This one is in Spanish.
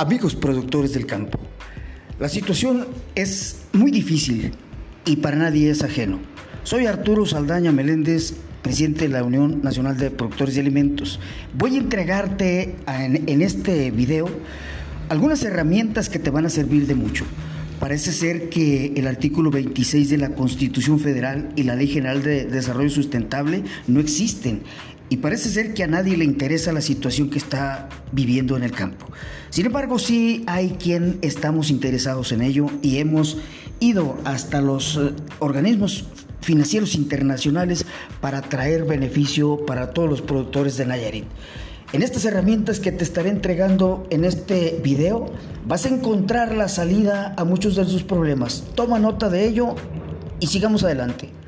Amigos productores del campo, la situación es muy difícil y para nadie es ajeno. Soy Arturo Saldaña Meléndez, presidente de la Unión Nacional de Productores de Alimentos. Voy a entregarte en, este video algunas herramientas que te van a servir de mucho. Parece ser que el artículo 26 de la Constitución Federal y la Ley General de Desarrollo Sustentable no existen y parece ser que a nadie le interesa la situación que está viviendo en el campo. Sin embargo, sí hay quien estamos interesados en ello y hemos ido hasta los eh, organismos financieros internacionales para traer beneficio para todos los productores de Nayarit. En estas herramientas que te estaré entregando en este video vas a encontrar la salida a muchos de sus problemas. Toma nota de ello y sigamos adelante.